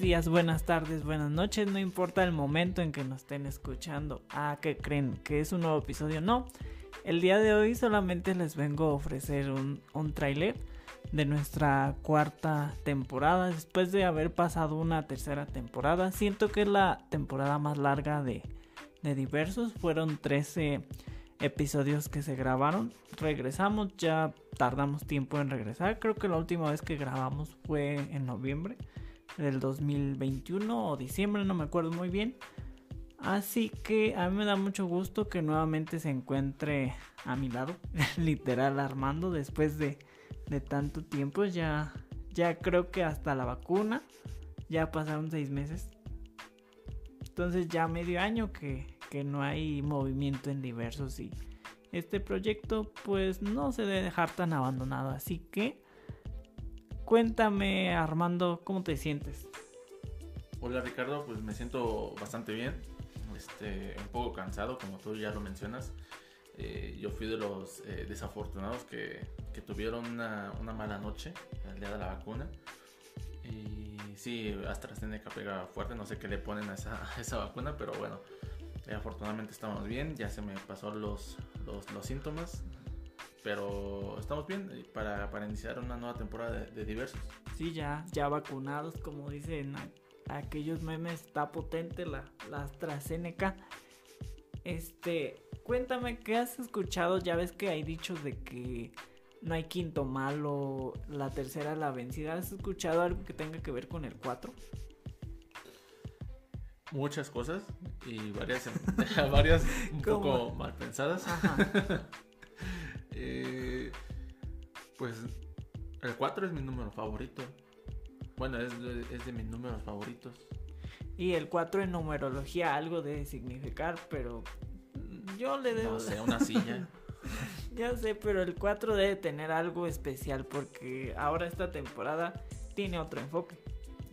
días, buenas tardes, buenas noches, no importa el momento en que nos estén escuchando. Ah, que creen que es un nuevo episodio, no. El día de hoy solamente les vengo a ofrecer un, un tráiler de nuestra cuarta temporada. Después de haber pasado una tercera temporada, siento que es la temporada más larga de, de diversos. Fueron 13 episodios que se grabaron. Regresamos, ya tardamos tiempo en regresar. Creo que la última vez que grabamos fue en noviembre del 2021 o diciembre, no me acuerdo muy bien. Así que a mí me da mucho gusto que nuevamente se encuentre a mi lado, literal Armando, después de, de tanto tiempo. Ya, ya creo que hasta la vacuna, ya pasaron seis meses. Entonces ya medio año que, que no hay movimiento en diversos y este proyecto pues no se debe dejar tan abandonado. Así que cuéntame Armando, ¿cómo te sientes? Hola Ricardo, pues me siento bastante bien, este, un poco cansado como tú ya lo mencionas. Eh, yo fui de los eh, desafortunados que, que tuvieron una, una, mala noche el día de la vacuna. Y sí, AstraZeneca pega fuerte, no sé qué le ponen a esa, a esa vacuna, pero bueno, eh, afortunadamente estamos bien, ya se me pasó los, los, los síntomas, pero estamos bien para, para, iniciar una nueva temporada de, de, diversos. Sí, ya, ya vacunados, como dicen aquellos memes, está potente la, la AstraZeneca. Este, cuéntame, ¿qué has escuchado? Ya ves que hay dichos de que no hay quinto malo, la tercera la vencida. ¿Has escuchado algo que tenga que ver con el 4? Muchas cosas y varias, varias un poco mal pensadas. eh, pues el 4 es mi número favorito. Bueno, es, es, de mis números favoritos. Y el 4 en numerología algo debe significar, pero yo le debo... No sé, una silla. ya sé, pero el 4 debe tener algo especial porque ahora esta temporada tiene otro enfoque.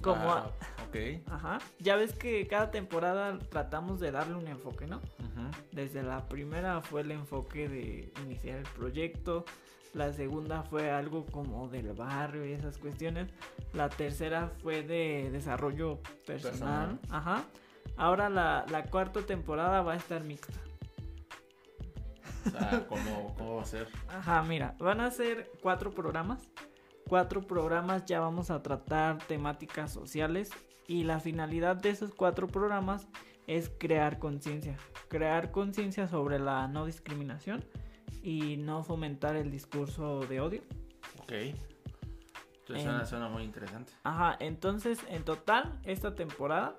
Como... Ah, ok. Ajá. Ya ves que cada temporada tratamos de darle un enfoque, ¿no? Uh -huh. Desde la primera fue el enfoque de iniciar el proyecto. La segunda fue algo como del barrio y esas cuestiones. La tercera fue de desarrollo personal. Personal. Ajá. Ahora la, la, cuarta temporada va a estar mixta. O sea, ¿cómo, ¿cómo, va a ser? Ajá, mira, van a ser cuatro programas. Cuatro programas ya vamos a tratar temáticas sociales y la finalidad de esos cuatro programas es crear conciencia. Crear conciencia sobre la no discriminación y no fomentar el discurso de odio. Ok. Entonces suena, suena, muy interesante. Ajá, entonces en total esta temporada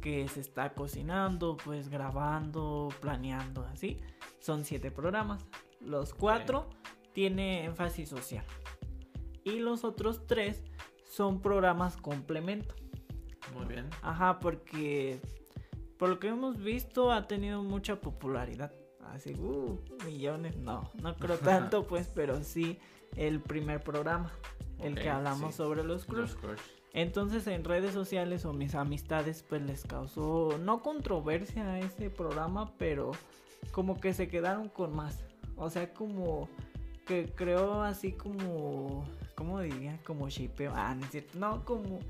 que se está cocinando, pues grabando, planeando, así, son siete programas. Los cuatro okay. tiene énfasis social y los otros tres son programas complemento. Muy bien. Ajá, porque por lo que hemos visto ha tenido mucha popularidad así, uh, millones, no, no creo tanto, pues, pero sí el primer programa, el okay, que hablamos sí. sobre los crush. Entonces en redes sociales o mis amistades pues les causó no controversia ese programa, pero como que se quedaron con más. O sea, como que creo así como, ¿cómo diría? Como shipeo. Ah, no es cierto. No, como,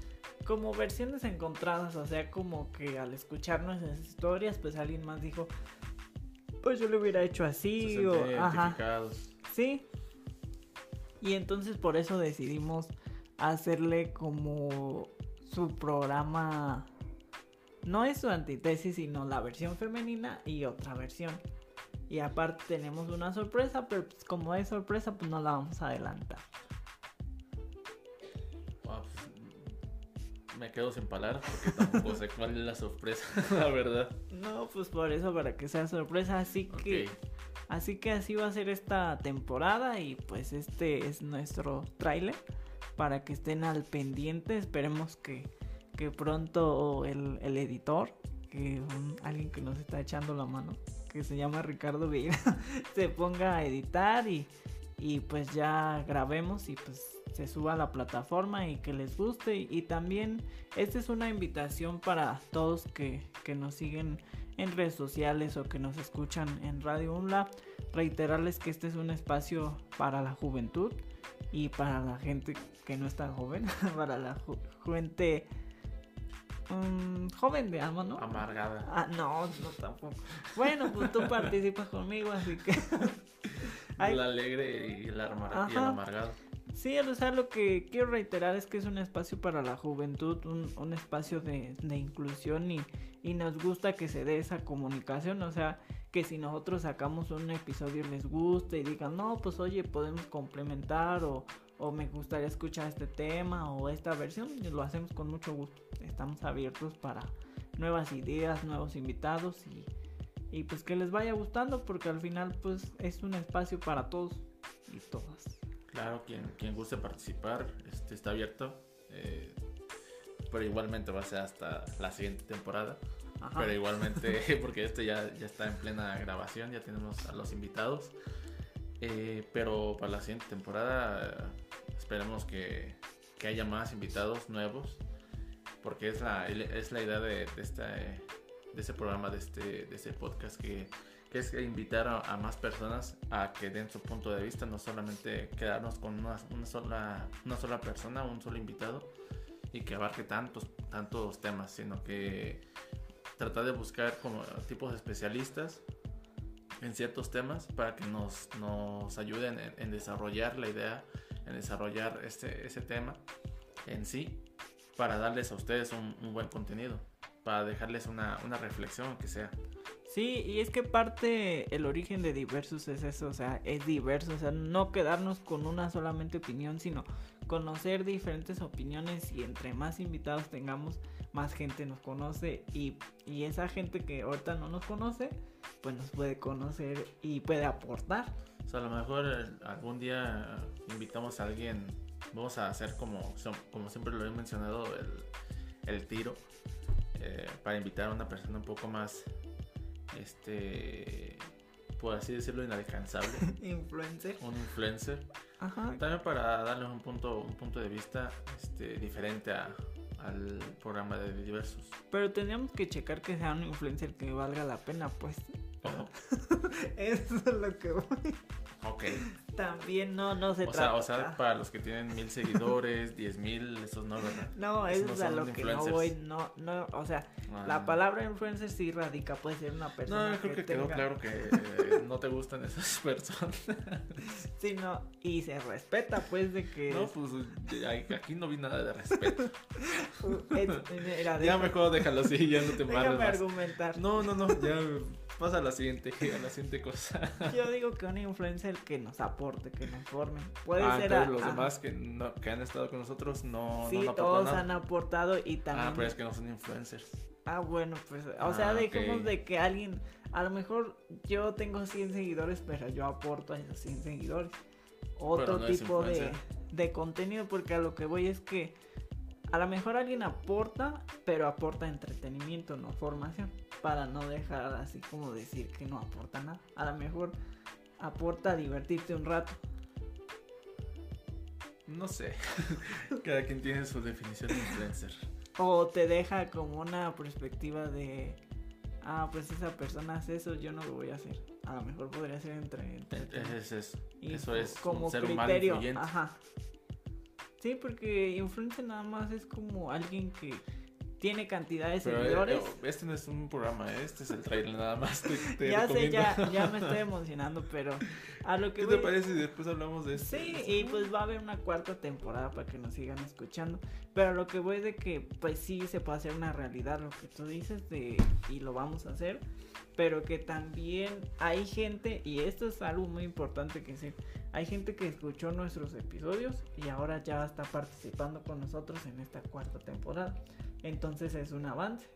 como versiones encontradas. O sea, como que al escuchar nuestras historias, pues alguien más dijo, pues yo lo hubiera hecho así Se o ajá. Sí. Y entonces por eso decidimos hacerle como su programa no es su antítesis, sino la versión femenina y otra versión. Y aparte tenemos una sorpresa, pero pues como es sorpresa, pues no la vamos a adelantar. Me quedo sin palabras porque tampoco sé cuál es la sorpresa, la verdad. No, pues por eso, para que sea sorpresa. Así que, así que así va a ser esta temporada. Y pues este es nuestro tráiler. Para que estén al pendiente. Esperemos que, que pronto el, el editor, que un, alguien que nos está echando la mano, que se llama Ricardo Vieira, se ponga a editar y, y pues ya grabemos y pues se suba a la plataforma y que les guste. Y, y también esta es una invitación para todos que, que, nos siguen en redes sociales o que nos escuchan en Radio UNLA. Reiterarles que este es un espacio para la juventud y para la gente que no es tan joven, para la ju gente mm, joven de alma, ¿no? Amargada. Ah, no, no tampoco. Bueno, pues tú participas conmigo, así que... Ay. El alegre y el, y amargado. Sí, o sea, lo que quiero reiterar es que es un espacio para la juventud, un, un espacio de, de inclusión y, y nos gusta que se dé esa comunicación, o sea, que si nosotros sacamos un episodio y les guste y digan, no, pues oye, podemos complementar o, o me gustaría escuchar este tema o esta versión, y lo hacemos con mucho gusto. Estamos abiertos para nuevas ideas, nuevos invitados y, y pues que les vaya gustando porque al final pues es un espacio para todos y todas. Claro, quien, quien guste participar este, está abierto. eh, pero igualmente va a ser hasta la siguiente temporada. Ajá. Pero igualmente, porque este ya, ya está en plena grabación, ya tenemos a los invitados. Eh, pero para la siguiente temporada esperemos que, que haya más invitados nuevos. Porque es la, es la idea de, de, esta, eh, de este programa, de este, de este podcast, que, que es invitar a, más personas a que den su punto de vista, no solamente quedarnos con una, una sola, una sola persona, un solo invitado, y que abarque tantos, tantos temas, sino que tratar de buscar como tipos de especialistas en ciertos temas para que nos, nos ayuden en, desarrollar la idea, en desarrollar este, ese tema en sí, para darles a ustedes un buen contenido, para dejarles una, una reflexión que sea. Sí, y es que parte el origen de Diversus es eso, o sea, es diverso, o sea, no quedarnos con una solamente opinión, sino conocer diferentes opiniones y entre más invitados tengamos, más gente nos conoce y, y esa gente que ahorita no nos conoce, pues nos puede conocer y puede aportar. O sea, a lo mejor eh, algún día invitamos a alguien, vamos a hacer como, como siempre lo he mencionado, el, el tiro, eh, para invitar a una persona un poco más, este, por así decirlo, inalcanzable, Influencer. un influencer. Ajá. También para darles un punto, un punto de vista este, diferente a- al programa de diversos. Pero tendríamos que checar que sea un influencer que valga la pena, pues. Ojo. Eso es lo que voy. Ok. También no, no se O trata. sea, o sea, para los que tienen mil seguidores, diez mil, esos no, ¿verdad? No, eso no es a lo que no voy. No, no, o sea, Ah. la palabra influencer sí radica, puede ser una persona. No, yo creo que, quedó tenga- claro que eh, no te gustan esas personas. Sí, no, y se respeta, pues, de que. No, pues aquí no vi nada de respeto. es- era de- Ya mejor déjalo así, ya no te Déjame más. argumentar. No, no, no, ya pasa a la siguiente, a la siguiente cosa. Yo digo que un influencer que nos aporte, que nos forme. Puede Ah, ser entonces a- los ajá. demás que, no- que han estado con nosotros no, Sí, no, todos nada. han aportado y también. Ah, pero es que no son influencers. Ah, bueno, pues, o Ah, sea, dejemos ok. de que alguien, a lo mejor yo tengo 100 seguidores, pero yo aporto a esos 100 seguidores. Otro no tipo de, de contenido, porque a lo que voy es que a lo mejor alguien aporta, pero aporta entretenimiento, no formación, para no dejar así como decir que no aporta nada. A lo mejor aporta divertirte un rato. No sé. Cada quien tiene su definición de influencer. O te deja como una perspectiva de, ah, pues esa persona hace eso, yo no lo voy a hacer. A lo mejor podría ser entre... entre- Es eso. y Eso es como un ser humano criterio. influyente. Ajá. Sí, porque influencer nada más es como alguien que tiene cantidad de Pero, eh, seguidores. eh, este no es un programa, eh, este es el trailer nada más. Te, te ya sé, recomiendo. ya, ya me estoy emocionando, pero a lo que ¿Qué te voy- parece si después hablamos de esto? Sí, y pues va a haber una cuarta temporada para que nos sigan escuchando. Pero lo que voy es de que pues sí se puede hacer una realidad lo que tú dices de y lo vamos a hacer. Pero que también hay gente, y esto es algo muy importante que decir, hay gente que escuchó nuestros episodios y ahora ya está participando con nosotros en esta cuarta temporada. Entonces es un avance.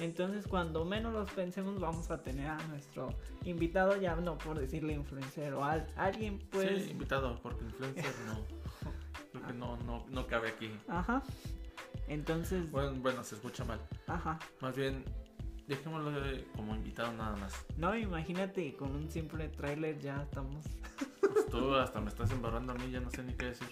Entonces cuando menos los pensemos vamos a tener a nuestro invitado, ya no por decirle influencer o al- alguien pues... Sí, invitado, porque influencer no. Creo que no, no, no cabe aquí. Ajá. Entonces, Bueno, bueno, se escucha mal. ajá. Más bien, dejémoslo de- como invitado nada más. No, imagínate, con un simple tráiler ya estamos. Pues tú hasta me estás embarrando a mí, ya no sé ni qué decir.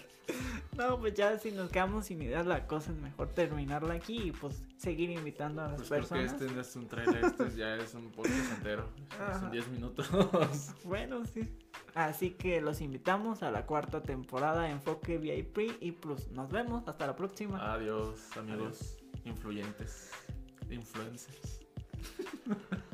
No, pues ya si nos quedamos sin ideas, la cosa es mejor terminarla aquí y pues seguir invitando a las Pues personas. este no es un trailer, este ya es un podcast entero. Ajá. Son 10 minutos. Bueno, sí. Así que los invitamos a la cuarta temporada de Enfoque VIP y Plus. Nos vemos, hasta la próxima. Adiós, amigos. influyentes, influencers.